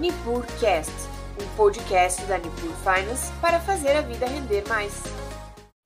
NipurCast, um podcast da Nipur Finance para fazer a vida render mais.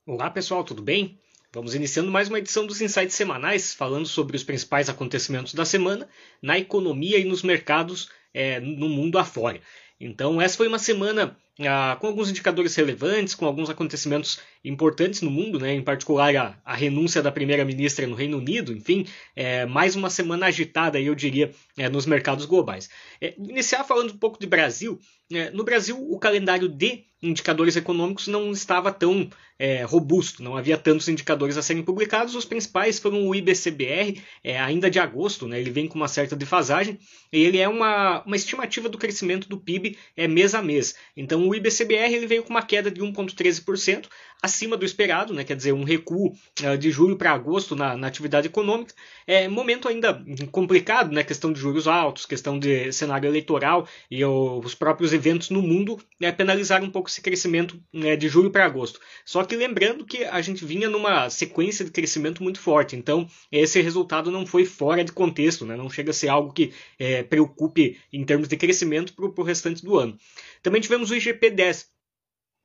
Olá pessoal, tudo bem? Vamos iniciando mais uma edição dos Insights Semanais, falando sobre os principais acontecimentos da semana na economia e nos mercados é, no mundo afora. Então, essa foi uma semana ah, com alguns indicadores relevantes, com alguns acontecimentos importantes no mundo, né? em particular a, a renúncia da primeira-ministra no Reino Unido, enfim, é, mais uma semana agitada, eu diria, é, nos mercados globais. É, iniciar falando um pouco de Brasil. É, no Brasil, o calendário de indicadores econômicos não estava tão é, robusto, não havia tantos indicadores a serem publicados. Os principais foram o IBCBR, é, ainda de agosto, né? ele vem com uma certa defasagem, e ele é uma, uma estimativa do crescimento do PIB é, mês a mês. Então, o IBCBR ele veio com uma queda de 1,13%, acima do esperado, né? quer dizer, um recuo uh, de julho para agosto na, na, atividade econômica. É momento ainda complicado, né? questão de juros altos, questão de cenário eleitoral e o, os próprios eventos no mundo né, penalizaram um pouco esse crescimento né, de julho para agosto. Só que lembrando que a gente vinha numa sequência de crescimento muito forte, então esse resultado não foi fora de contexto, né? não chega a ser algo que é, preocupe em termos de crescimento para o restante do ano. Também tivemos o IGP-10,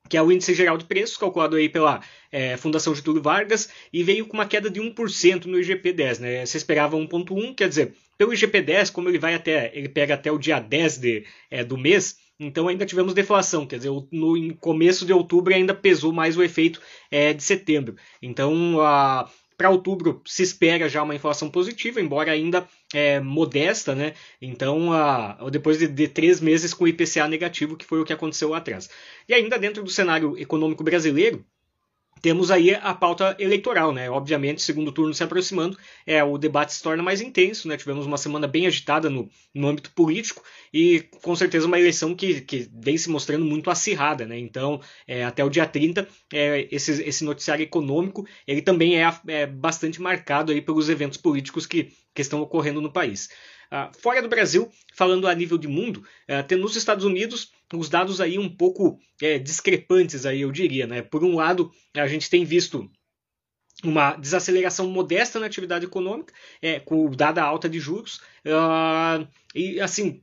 que é o índice geral de preços, calculado aí pela é, Fundação Getúlio Vargas, e veio com uma queda de 1% no IGP-10. Né? Você esperava 1,1%, quer dizer, pelo IGP-10, como ele vai até, ele pega até o dia 10 de, é, do mês, então ainda tivemos deflação, quer dizer, no começo de outubro ainda pesou mais o efeito é, de setembro. Então a para outubro se espera já uma inflação positiva, embora ainda é, modesta, né? Então, a, depois de, de, três meses com IPCA negativo, que foi o que aconteceu lá atrás. E ainda dentro do cenário econômico brasileiro, temos aí a pauta eleitoral, né? Obviamente, segundo turno se aproximando, é, o debate se torna mais intenso, né? Tivemos uma semana bem agitada no, no âmbito político e com certeza uma eleição que, que vem se mostrando muito acirrada, né? Então, é, até o dia 30, é, esse, esse noticiário econômico, ele também é, é bastante marcado aí pelos eventos políticos que, que estão ocorrendo no país. Uh, fora do Brasil, falando a nível de mundo, uh, tem nos Estados Unidos os dados aí um pouco é, discrepantes aí eu diria, né? Por um lado, a gente tem visto uma desaceleração modesta na atividade econômica, é, com dada alta de juros, uh, e assim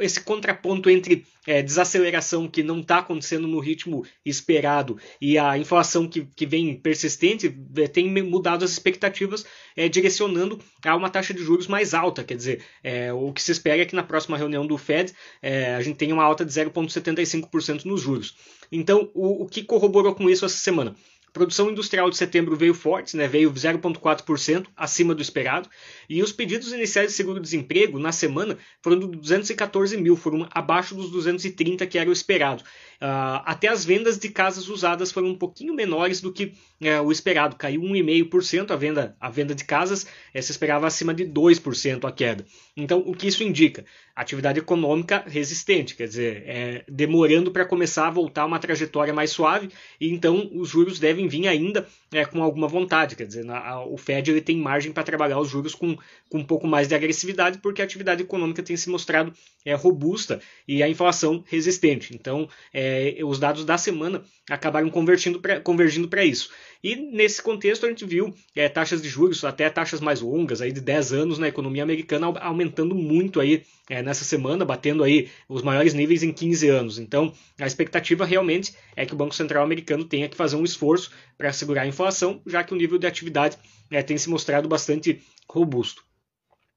esse contraponto entre é, desaceleração que não está acontecendo no ritmo esperado e a inflação que, que vem persistente é, tem mudado as expectativas, é, direcionando a uma taxa de juros mais alta. Quer dizer, é, o que se espera é que na próxima reunião do Fed é, a gente tenha uma alta de 0,75% nos juros. Então, o, o que corroborou com isso essa semana? Produção industrial de setembro veio forte, né, veio 0,4% acima do esperado, e os pedidos iniciais de seguro-desemprego na semana foram de 214 mil, foram abaixo dos 230 que era o esperado. Uh, até as vendas de casas usadas foram um pouquinho menores do que uh, o esperado, caiu 1,5% a venda, a venda de casas, uh, se esperava acima de 2% a queda. Então, o que isso indica? Atividade econômica resistente, quer dizer, é, demorando para começar a voltar uma trajetória mais suave, e então os juros devem vir ainda é, com alguma vontade, quer dizer, na, a, o Fed ele tem margem para trabalhar os juros com, com um pouco mais de agressividade, porque a atividade econômica tem se mostrado é, robusta e a inflação resistente. Então, é, é, os dados da semana acabaram convergindo para isso. E nesse contexto a gente viu é, taxas de juros, até taxas mais longas, aí de 10 anos na economia americana, aumentando muito aí é, nessa semana, batendo aí os maiores níveis em 15 anos. Então a expectativa realmente é que o Banco Central americano tenha que fazer um esforço para segurar a inflação, já que o nível de atividade é, tem se mostrado bastante robusto.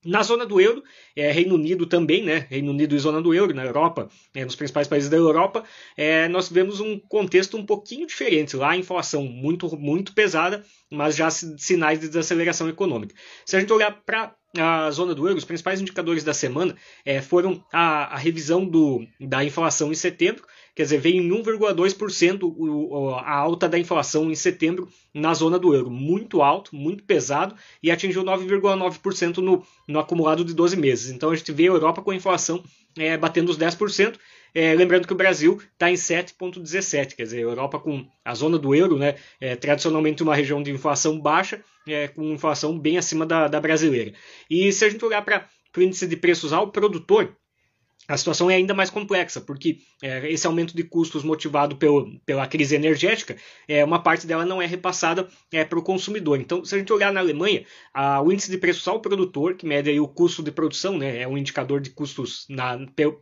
Na zona do euro, é, Reino Unido também, né? Reino Unido e zona do euro, na Europa, é, nos principais países da Europa, é, nós vemos um contexto um pouquinho diferente. Lá a inflação muito, muito pesada, mas já sinais de desaceleração econômica. Se a gente olhar para a zona do euro, os principais indicadores da semana é, foram a, a revisão do, da inflação em setembro, quer dizer, veio em 1,2% a alta da inflação em setembro na zona do euro. Muito alto, muito pesado e atingiu 9,9% no, no acumulado de 12 meses. Então a gente vê a Europa com a inflação é, batendo os 10%. É, lembrando que o Brasil está em 7,17, quer dizer, a Europa com a zona do euro, né, é, tradicionalmente uma região de inflação baixa, é, com inflação bem acima da, da brasileira. E se a gente olhar para o índice de preços ao produtor, a situação é ainda mais complexa, porque é, esse aumento de custos motivado pelo, pela crise energética, é, uma parte dela não é repassada é, para o consumidor. Então, se a gente olhar na Alemanha, a, o índice de preço ao produtor, que mede aí o custo de produção, né, é um indicador de custos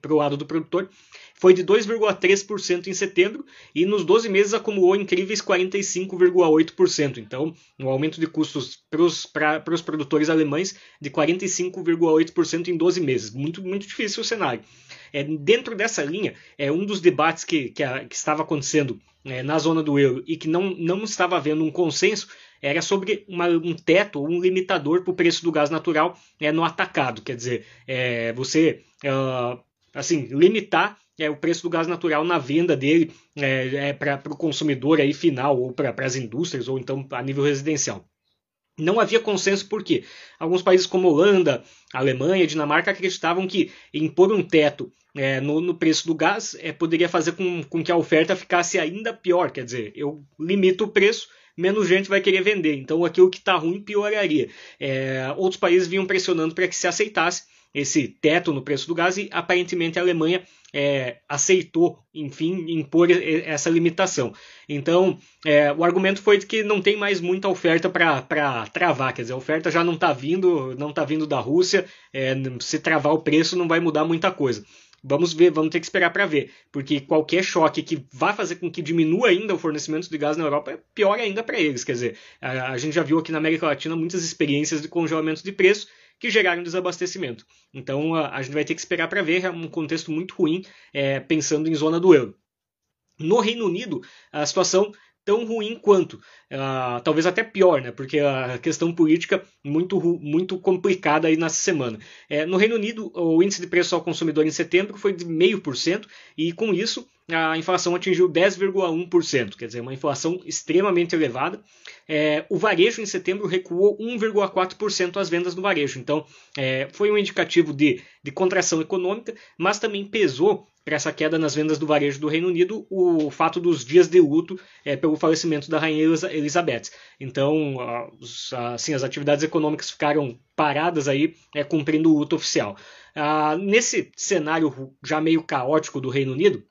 para o lado do produtor, foi de 2,3% em setembro e nos 12 meses acumulou incríveis 45,8%. Então, um aumento de custos para os produtores alemães de 45,8% em 12 meses. Muito, muito difícil o cenário. É, dentro dessa linha, é um dos debates que, que, a, que estava acontecendo é, na zona do euro e que não, não estava havendo um consenso era sobre uma, um teto, um limitador para o preço do gás natural é, no atacado. Quer dizer, é, você uh, assim limitar é, o preço do gás natural na venda dele é, é para o consumidor aí final, ou para as indústrias, ou então a nível residencial. Não havia consenso porque alguns países como Holanda, Alemanha, Dinamarca acreditavam que impor um teto é, no, no, preço do gás é, poderia fazer com, com que a oferta ficasse ainda pior. Quer dizer, eu limito o preço, menos gente vai querer vender. Então aquilo que está ruim pioraria. É, outros países vinham pressionando para que se aceitasse esse teto no preço do gás e aparentemente a Alemanha é, aceitou, enfim, impor essa limitação. Então, é, o argumento foi de que não tem mais muita oferta para travar, quer dizer, a oferta já não está vindo, não está vindo da Rússia, é, se travar o preço não vai mudar muita coisa. Vamos ver, vamos ter que esperar para ver, porque qualquer choque que vá fazer com que diminua ainda o fornecimento de gás na Europa é pior ainda para eles. Quer dizer, a, a gente já viu aqui na América Latina muitas experiências de congelamento de preço que geraram desabastecimento. Então a, a gente vai ter que esperar para ver, é um contexto muito ruim, é, pensando em zona do euro. No Reino Unido, a situação tão ruim quanto, uh, talvez até pior, né? Porque a questão política muito muito complicada aí nessa semana. É, no Reino Unido, o índice de preço ao consumidor em setembro foi de 0,5% e com isso a inflação atingiu 10,1%, quer dizer, uma inflação extremamente elevada. É, o varejo em setembro recuou 1,4% as vendas do varejo, então é, foi um indicativo de, de contração econômica, mas também pesou para essa queda nas vendas do varejo do Reino Unido o fato dos dias de luto é, pelo falecimento da rainha Elizabeth. Então, assim, as atividades econômicas ficaram paradas aí, é, cumprindo o luto oficial. Ah, nesse cenário já meio caótico do Reino Unido,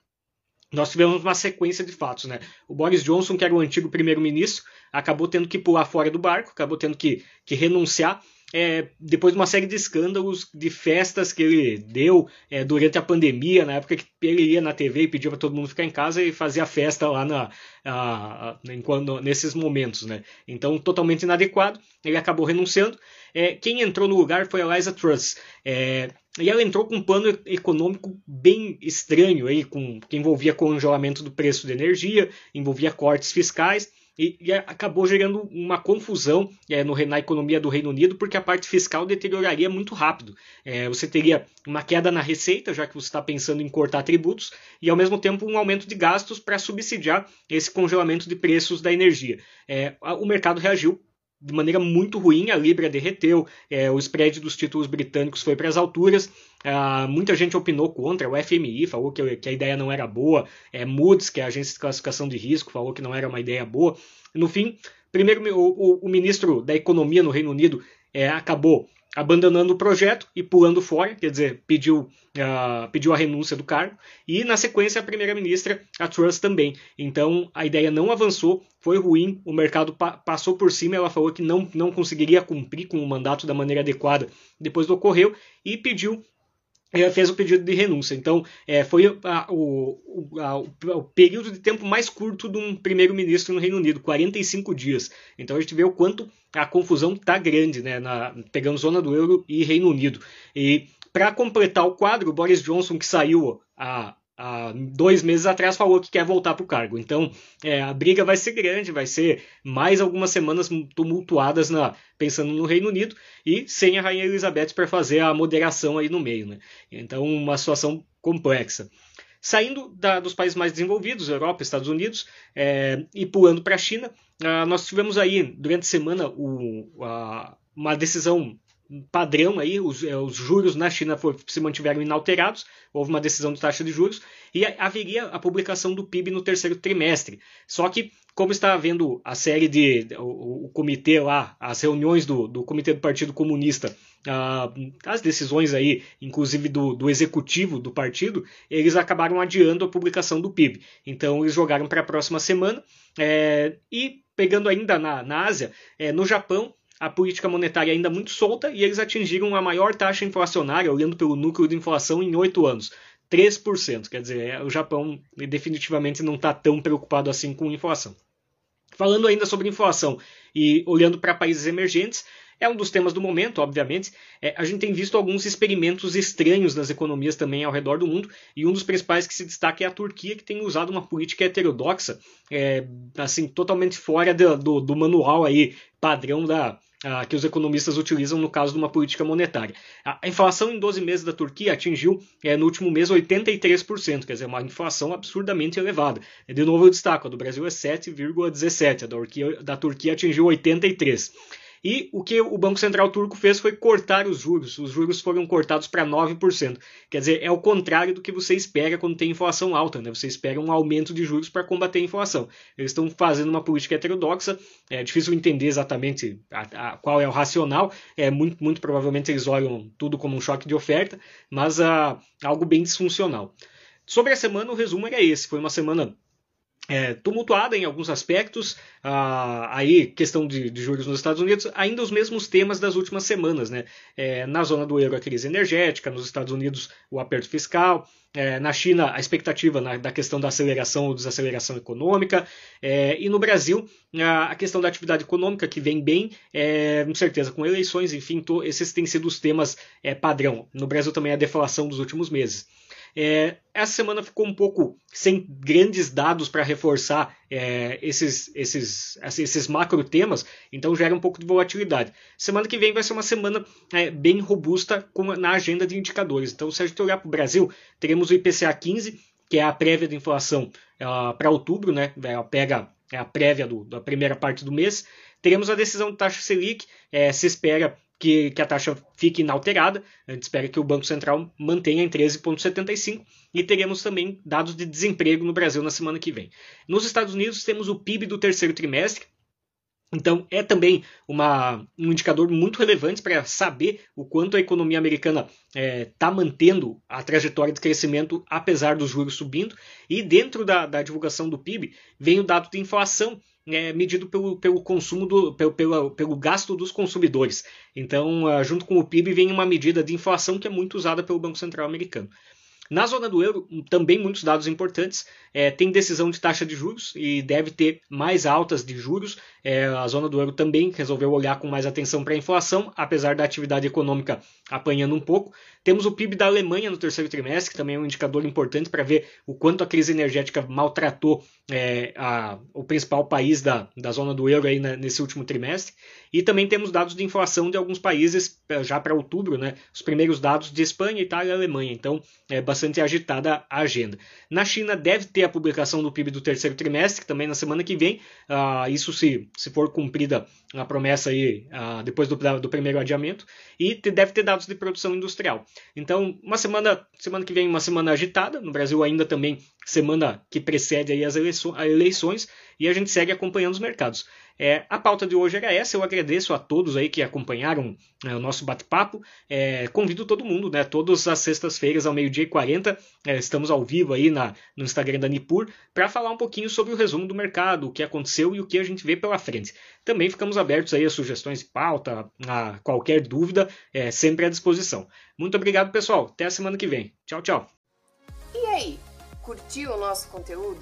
nós tivemos uma sequência de fatos. Né? O Boris Johnson, que era o antigo primeiro-ministro, acabou tendo que pular fora do barco, acabou tendo que, que renunciar. É, depois de uma série de escândalos, de festas que ele deu é, durante a pandemia, na época que ele ia na TV e pedia para todo mundo ficar em casa e fazia festa lá na, a, a, enquanto, nesses momentos. Né? Então, totalmente inadequado, ele acabou renunciando. É, quem entrou no lugar foi a Liza Truss. É, e ela entrou com um plano econômico bem estranho, aí, com, que envolvia congelamento do preço de energia, envolvia cortes fiscais, e, e acabou gerando uma confusão é, no, na economia do Reino Unido, porque a parte fiscal deterioraria muito rápido. É, você teria uma queda na receita, já que você está pensando em cortar tributos, e ao mesmo tempo um aumento de gastos para subsidiar esse congelamento de preços da energia. É, o mercado reagiu de maneira muito ruim, a Libra derreteu, é, o spread dos títulos britânicos foi para as alturas, ah, muita gente opinou contra, o FMI falou que, que a ideia não era boa, é, Moody's, que é a agência de classificação de risco, falou que não era uma ideia boa. No fim, primeiro o, o, o ministro da Economia no Reino Unido é, acabou abandonando o projeto e pulando fora, quer dizer, pediu, uh, pediu a renúncia do cargo, e na sequência a primeira-ministra, a Truss também. Então a ideia não avançou, foi ruim, o mercado pa passou por cima, ela falou que não, não conseguiria cumprir com o mandato da maneira adequada depois do ocorreu, e pediu fez o pedido de renúncia. Então, é, foi a, o, a, o, período de tempo mais curto de um primeiro-ministro no Reino Unido, 45 dias. Então, a gente vê o quanto a confusão está grande, né, na, pegando zona do euro e Reino Unido. E para completar o quadro, Boris Johnson, que saiu a, há dois meses atrás falou que quer voltar para o cargo. Então é, a briga vai ser grande, vai ser mais algumas semanas tumultuadas na, pensando no Reino Unido e sem a Rainha Elizabeth para fazer a moderação aí no meio. Né? Então uma situação complexa. Saindo da, dos países mais desenvolvidos, Europa, Estados Unidos, é, e pulando para a China, uh, nós tivemos aí durante a semana o, a, uma decisão padrão aí, os, é, os, juros na China for, se mantiveram inalterados, houve uma decisão de taxa de juros, e haveria a publicação do PIB no terceiro trimestre. Só que, como está havendo a série de. o, o comitê lá, as reuniões do, do Comitê do Partido Comunista as decisões aí, inclusive do, do executivo do partido, eles acabaram adiando a publicação do PIB. Então eles jogaram para a próxima semana. É, e pegando ainda na, na Ásia, é, no Japão, a política monetária ainda muito solta e eles atingiram a maior taxa inflacionária, olhando pelo núcleo de inflação, em oito anos. 3%. Quer dizer, é, o Japão definitivamente não está tão preocupado assim com inflação. Falando ainda sobre inflação e olhando para países emergentes, é um dos temas do momento, obviamente. É, a gente tem visto alguns experimentos estranhos nas economias também ao redor do mundo, e um dos principais que se destaca é a Turquia, que tem usado uma política heterodoxa, é, assim, totalmente fora do, do, do manual aí padrão da, que os economistas utilizam no caso de uma política monetária. A inflação em 12 meses da Turquia atingiu é, no último mês 83%, quer dizer, uma inflação absurdamente elevada. De novo eu destaco, a do Brasil é 7,17%, a da Turquia, da Turquia atingiu 83%. E o que o Banco Central turco fez foi cortar os juros. Os juros foram cortados para 9%. Quer dizer, é o contrário do que você espera quando tem inflação alta. Né? Você espera um aumento de juros para combater a inflação. Eles estão fazendo uma política heterodoxa. É difícil entender exatamente a, a, qual é o racional. É muito, muito provavelmente eles olham tudo como um choque de oferta, mas a, ah, algo bem disfuncional. Sobre a semana, o resumo era esse. Foi uma semana é, tumultuada em alguns aspectos, ah, aí questão de, de, juros nos Estados Unidos, ainda os mesmos temas das últimas semanas, né? É, na zona do euro a crise energética, nos Estados Unidos o aperto fiscal, é, na China a expectativa na, da questão da aceleração ou desaceleração econômica, é, e no Brasil a, a, questão da atividade econômica que vem bem, é, com certeza com eleições, enfim, esses têm sido os temas é, padrão. No Brasil também a deflação dos últimos meses. É, essa semana ficou um pouco sem grandes dados para reforçar é, esses, esses, esses macro temas, então gera um pouco de volatilidade. Semana que vem vai ser uma semana é, bem robusta com, na agenda de indicadores. Então, se a gente olhar para o Brasil, teremos o IPCA 15, que é a prévia de inflação para outubro, né? Ela pega é a prévia do, da primeira parte do mês. Teremos a decisão de taxa Selic, é, se espera que, que a taxa fique inalterada. A gente espera que o Banco Central mantenha em 13,75 e teremos também dados de desemprego no Brasil na semana que vem. Nos Estados Unidos temos o PIB do terceiro trimestre. Então, é também uma, um indicador muito relevante para saber o quanto a economia americana está é, tá mantendo a trajetória de crescimento apesar dos juros subindo. E dentro da, da divulgação do PIB vem o dado de inflação, é, medido pelo, pelo consumo do, pelo, pelo, pelo gasto dos consumidores. Então, uh, junto com o PIB, vem uma medida de inflação que é muito usada pelo Banco Central americano. Na zona do euro, também muitos dados importantes. É, tem decisão de taxa de juros e deve ter mais altas de juros. É, a zona do euro também resolveu olhar com mais atenção para a inflação, apesar da atividade econômica apanhando um pouco. Temos o PIB da Alemanha no terceiro trimestre, que também é um indicador importante para ver o quanto a crise energética maltratou é, a, o principal país da, da zona do euro aí na, nesse último trimestre. E também temos dados de inflação de alguns países é, já para outubro, né? Os primeiros dados de Espanha, Itália e Alemanha. Então, é bastante agitada a agenda. Na China deve ter a publicação do PIB do terceiro trimestre, também na semana que vem. Uh, isso se, se for cumprida a promessa aí uh, depois do, do primeiro adiamento. E te, deve ter dados de produção industrial. Então, uma semana, semana que vem, uma semana agitada. No Brasil ainda também semana que precede aí as eleições e a gente segue acompanhando os mercados. É, a pauta de hoje era essa. Eu agradeço a todos aí que acompanharam é, o nosso bate-papo. É, convido todo mundo, né? Todas as sextas-feiras ao meio-dia e 40, é, estamos ao vivo aí na, no Instagram da Nipur para falar um pouquinho sobre o resumo do mercado, o que aconteceu e o que a gente vê pela frente. Também ficamos abertos aí a sugestões de pauta, a qualquer dúvida, é, sempre à disposição. Muito obrigado, pessoal. Até a semana que vem. Tchau, tchau. E aí? Curtiu o nosso conteúdo?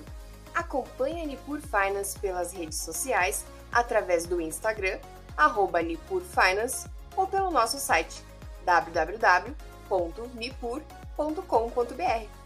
Acompanhe a Nipur Finance pelas redes sociais, através do Instagram, arroba ou pelo nosso site www.nipur.com.br.